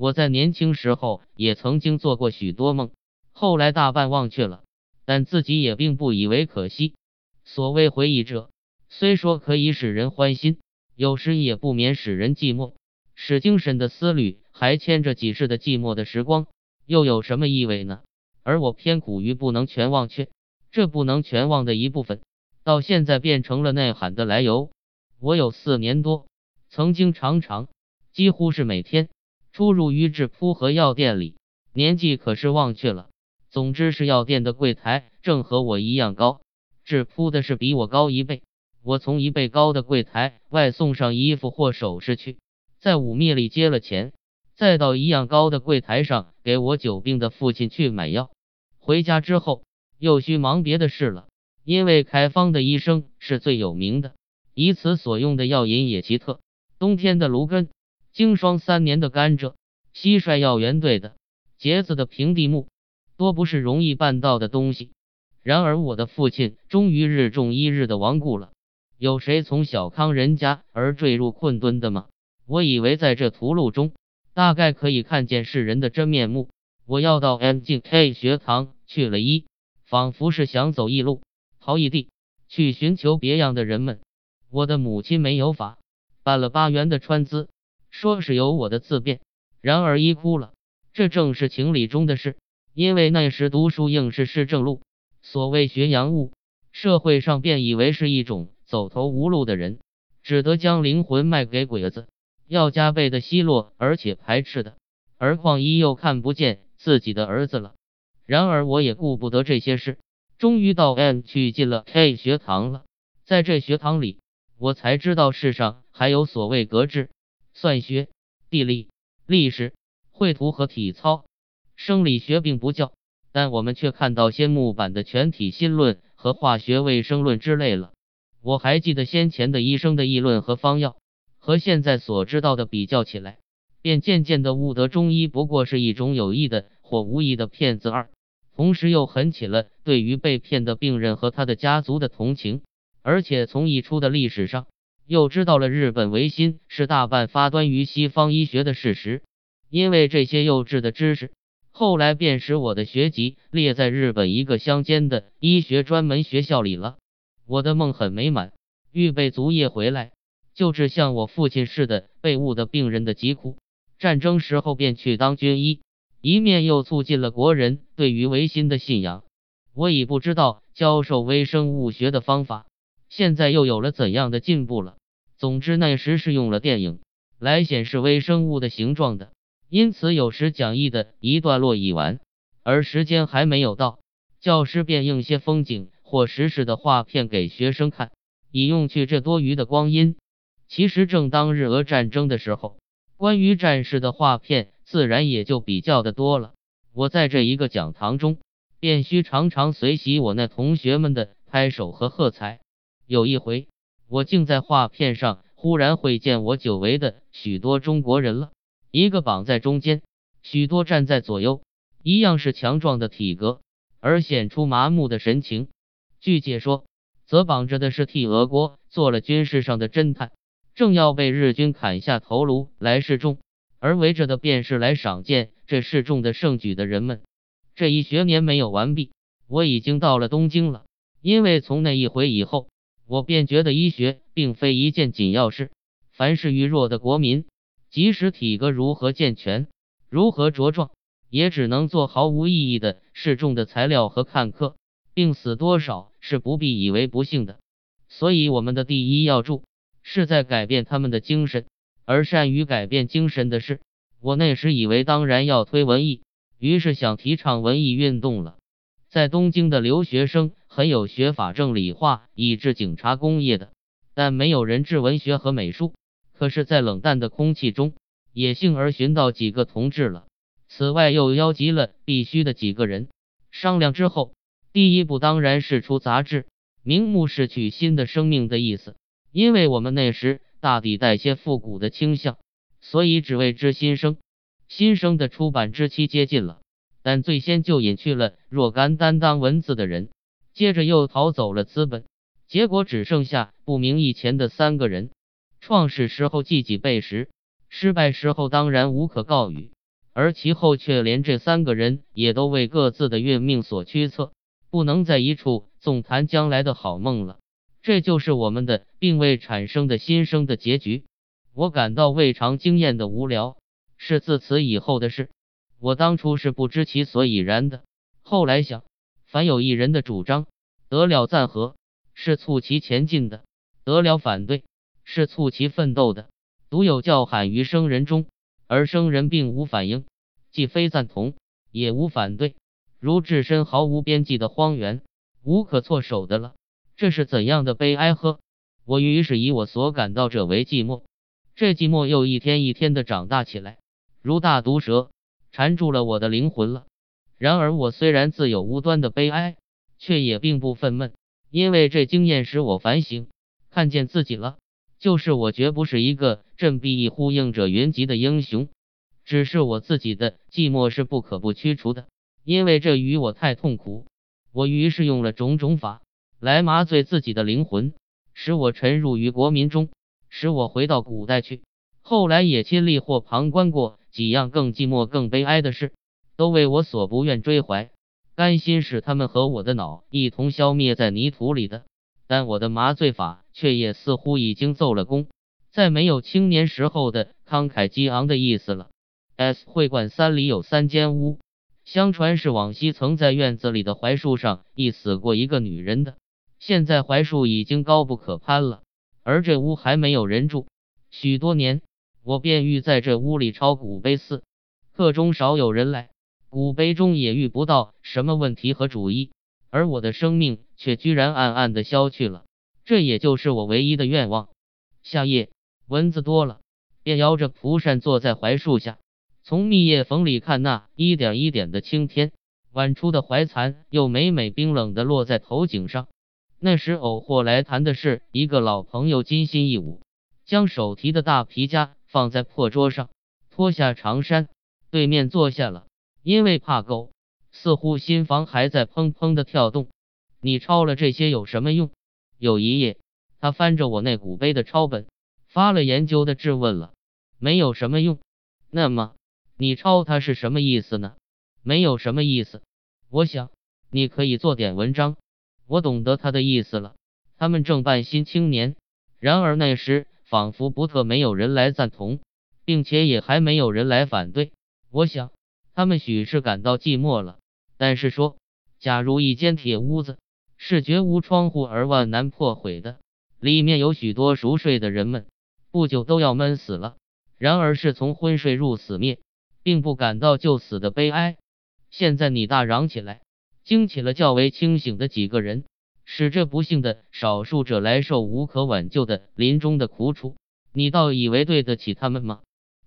我在年轻时候也曾经做过许多梦，后来大半忘却了，但自己也并不以为可惜。所谓回忆者，虽说可以使人欢心，有时也不免使人寂寞。使精神的思虑还牵着几世的寂寞的时光，又有什么意味呢？而我偏苦于不能全忘却，这不能全忘的一部分，到现在变成了内涵的来由。我有四年多，曾经常常，几乎是每天。出入于制铺和药店里，年纪可是忘却了。总之是药店的柜台正和我一样高，制铺的是比我高一倍。我从一倍高的柜台外送上衣服或首饰去，在五密里接了钱，再到一样高的柜台上给我久病的父亲去买药。回家之后又需忙别的事了，因为开方的医生是最有名的，以此所用的药引也奇特。冬天的芦根。经霜三年的甘蔗，蟋蟀药园队的结子的平地木，多不是容易办到的东西。然而我的父亲终于日重一日的亡故了。有谁从小康人家而坠入困顿的吗？我以为在这途路中，大概可以看见世人的真面目。我要到 M 进 K 学堂去了，一仿佛是想走异路，逃异地，去寻求别样的人们。我的母亲没有法，办了八元的川资。说是有我的自辩，然而一哭了。这正是情理中的事，因为那时读书应是市正路。所谓学洋务，社会上便以为是一种走投无路的人，只得将灵魂卖给鬼子，要加倍的奚落，而且排斥的。而况一又看不见自己的儿子了。然而我也顾不得这些事，终于到 M 去进了 K 学堂了。在这学堂里，我才知道世上还有所谓格致。算学、地理、历史、绘图和体操，生理学并不教，但我们却看到些木板的全体心论和化学卫生论之类了。我还记得先前的医生的议论和方药，和现在所知道的比较起来，便渐渐的悟得中医不过是一种有意的或无意的骗子。二，同时又狠起了对于被骗的病人和他的家族的同情，而且从一出的历史上。又知道了日本维新是大半发端于西方医学的事实，因为这些幼稚的知识，后来便使我的学籍列在日本一个乡间的医学专门学校里了。我的梦很美满，预备卒业回来，救治像我父亲似的被误的病人的疾苦。战争时候便去当军医，一面又促进了国人对于维新的信仰。我已不知道教授微生物学的方法，现在又有了怎样的进步了。总之，那时是用了电影来显示微生物的形状的，因此有时讲义的一段落已完，而时间还没有到，教师便映些风景或实时的画片给学生看，以用去这多余的光阴。其实正当日俄战争的时候，关于战士的画片自然也就比较的多了。我在这一个讲堂中，便需常常随喜我那同学们的拍手和喝彩。有一回。我竟在画片上忽然会见我久违的许多中国人了，一个绑在中间，许多站在左右，一样是强壮的体格，而显出麻木的神情。据解说，则绑着的是替俄国做了军事上的侦探，正要被日军砍下头颅来示众，而围着的便是来赏见这示众的盛举的人们。这一学年没有完毕，我已经到了东京了，因为从那一回以后。我便觉得医学并非一件紧要事。凡是愚弱的国民，即使体格如何健全、如何茁壮，也只能做毫无意义的示众的材料和看客。病死多少是不必以为不幸的。所以我们的第一要助是在改变他们的精神，而善于改变精神的事，我那时以为当然要推文艺，于是想提倡文艺运动了。在东京的留学生很有学法政理化以至警察工业的，但没有人治文学和美术。可是，在冷淡的空气中，也幸而寻到几个同志了。此外，又邀集了必须的几个人商量之后，第一步当然是出杂志，名目是取新的生命的意思。因为我们那时大抵带些复古的倾向，所以只为之新生。新生的出版之期接近了。但最先就隐去了若干担当文字的人，接着又逃走了资本，结果只剩下不明以前的三个人。创始时候记己备时，失败时候当然无可告语。而其后却连这三个人也都为各自的运命所驱策，不能在一处纵谈将来的好梦了。这就是我们的并未产生的新生的结局。我感到未尝经验的无聊，是自此以后的事。我当初是不知其所以然的，后来想，凡有一人的主张得了赞和，是促其前进的；得了反对，是促其奋斗的。独有叫喊于生人中，而生人并无反应，既非赞同，也无反对，如置身毫无边际的荒原，无可措手的了。这是怎样的悲哀呵！我于是以我所感到者为寂寞，这寂寞又一天一天的长大起来，如大毒蛇缠住了我的灵魂了。然而我虽然自有无端的悲哀，却也并不愤懑，因为这经验使我反省，看见自己了，就是我绝不是一个振臂一呼应者云集的英雄，只是我自己的寂寞是不可不驱除的，因为这与我太痛苦。我于是用了种种法。来麻醉自己的灵魂，使我沉入于国民中，使我回到古代去。后来也亲历或旁观过几样更寂寞、更悲哀的事，都为我所不愿追怀，甘心使他们和我的脑一同消灭在泥土里的。但我的麻醉法却也似乎已经奏了功，再没有青年时候的慷慨激昂的意思了。S 会馆三里有三间屋，相传是往昔曾在院子里的槐树上缢死过一个女人的。现在槐树已经高不可攀了，而这屋还没有人住。许多年，我便欲在这屋里抄古碑寺，课中少有人来，古碑中也遇不到什么问题和主意，而我的生命却居然暗暗的消去了。这也就是我唯一的愿望。夏夜蚊子多了，便摇着蒲扇坐在槐树下，从密叶缝里看那一点一点的青天。晚出的槐蚕又每每冰冷的落在头颈上。那时偶或来谈的是一个老朋友，金心一舞，将手提的大皮夹放在破桌上，脱下长衫，对面坐下了。因为怕狗，似乎心房还在砰砰的跳动。你抄了这些有什么用？有一夜，他翻着我那古碑的抄本，发了研究的质问了。没有什么用。那么你抄它是什么意思呢？没有什么意思。我想你可以做点文章。我懂得他的意思了。他们正办新青年，然而那时仿佛不特没有人来赞同，并且也还没有人来反对。我想，他们许是感到寂寞了。但是说，假如一间铁屋子是绝无窗户而万难破毁的，里面有许多熟睡的人们，不久都要闷死了。然而是从昏睡入死灭，并不感到就死的悲哀。现在你大嚷起来。惊起了较为清醒的几个人，使这不幸的少数者来受无可挽救的临终的苦楚。你倒以为对得起他们吗？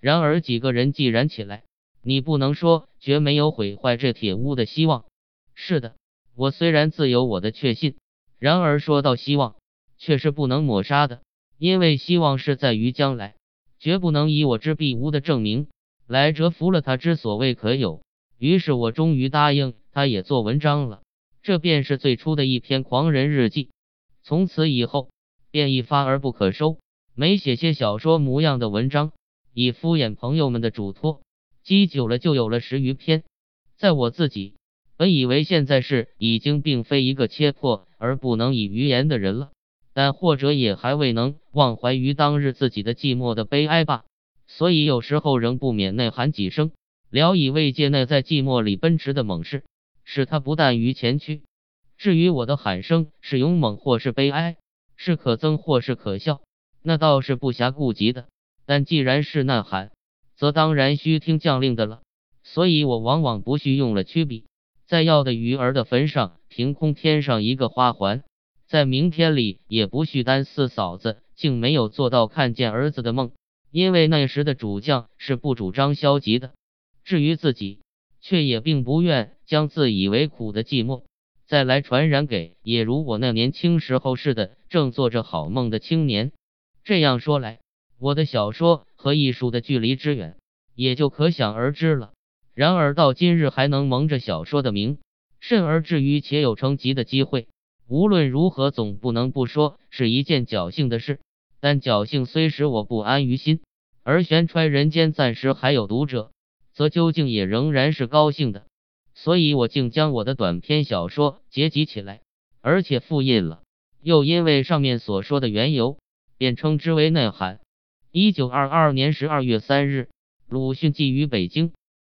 然而几个人既然起来，你不能说绝没有毁坏这铁屋的希望。是的，我虽然自有我的确信，然而说到希望，却是不能抹杀的，因为希望是在于将来，绝不能以我之必无的证明来折服了他之所谓可有。于是我终于答应。他也做文章了，这便是最初的一篇狂人日记。从此以后，便一发而不可收，没写些小说模样的文章，以敷衍朋友们的嘱托。积久了，就有了十余篇。在我自己本以为现在是已经并非一个切破而不能以语言的人了，但或者也还未能忘怀于当日自己的寂寞的悲哀吧，所以有时候仍不免内喊几声，聊以慰藉那在寂寞里奔驰的猛士。使他不但于前驱。至于我的喊声是勇猛或是悲哀，是可憎或是可笑，那倒是不暇顾及的。但既然是呐喊，则当然需听将令的了。所以我往往不需用了曲笔，在要的鱼儿的坟上凭空添上一个花环。在明天里也不需担四嫂子竟没有做到看见儿子的梦，因为那时的主将是不主张消极的。至于自己。却也并不愿将自以为苦的寂寞再来传染给也如我那年轻时候似的正做着好梦的青年。这样说来，我的小说和艺术的距离之远也就可想而知了。然而到今日还能蒙着小说的名，甚而至于且有成集的机会，无论如何总不能不说是一件侥幸的事。但侥幸虽使我不安于心，而悬揣人间暂时还有读者。则究竟也仍然是高兴的。所以我竟将我的短篇小说结集起来，而且复印了。又因为上面所说的缘由，便称之为《内涵》。一九二二年十二月三日，鲁迅寄于北京。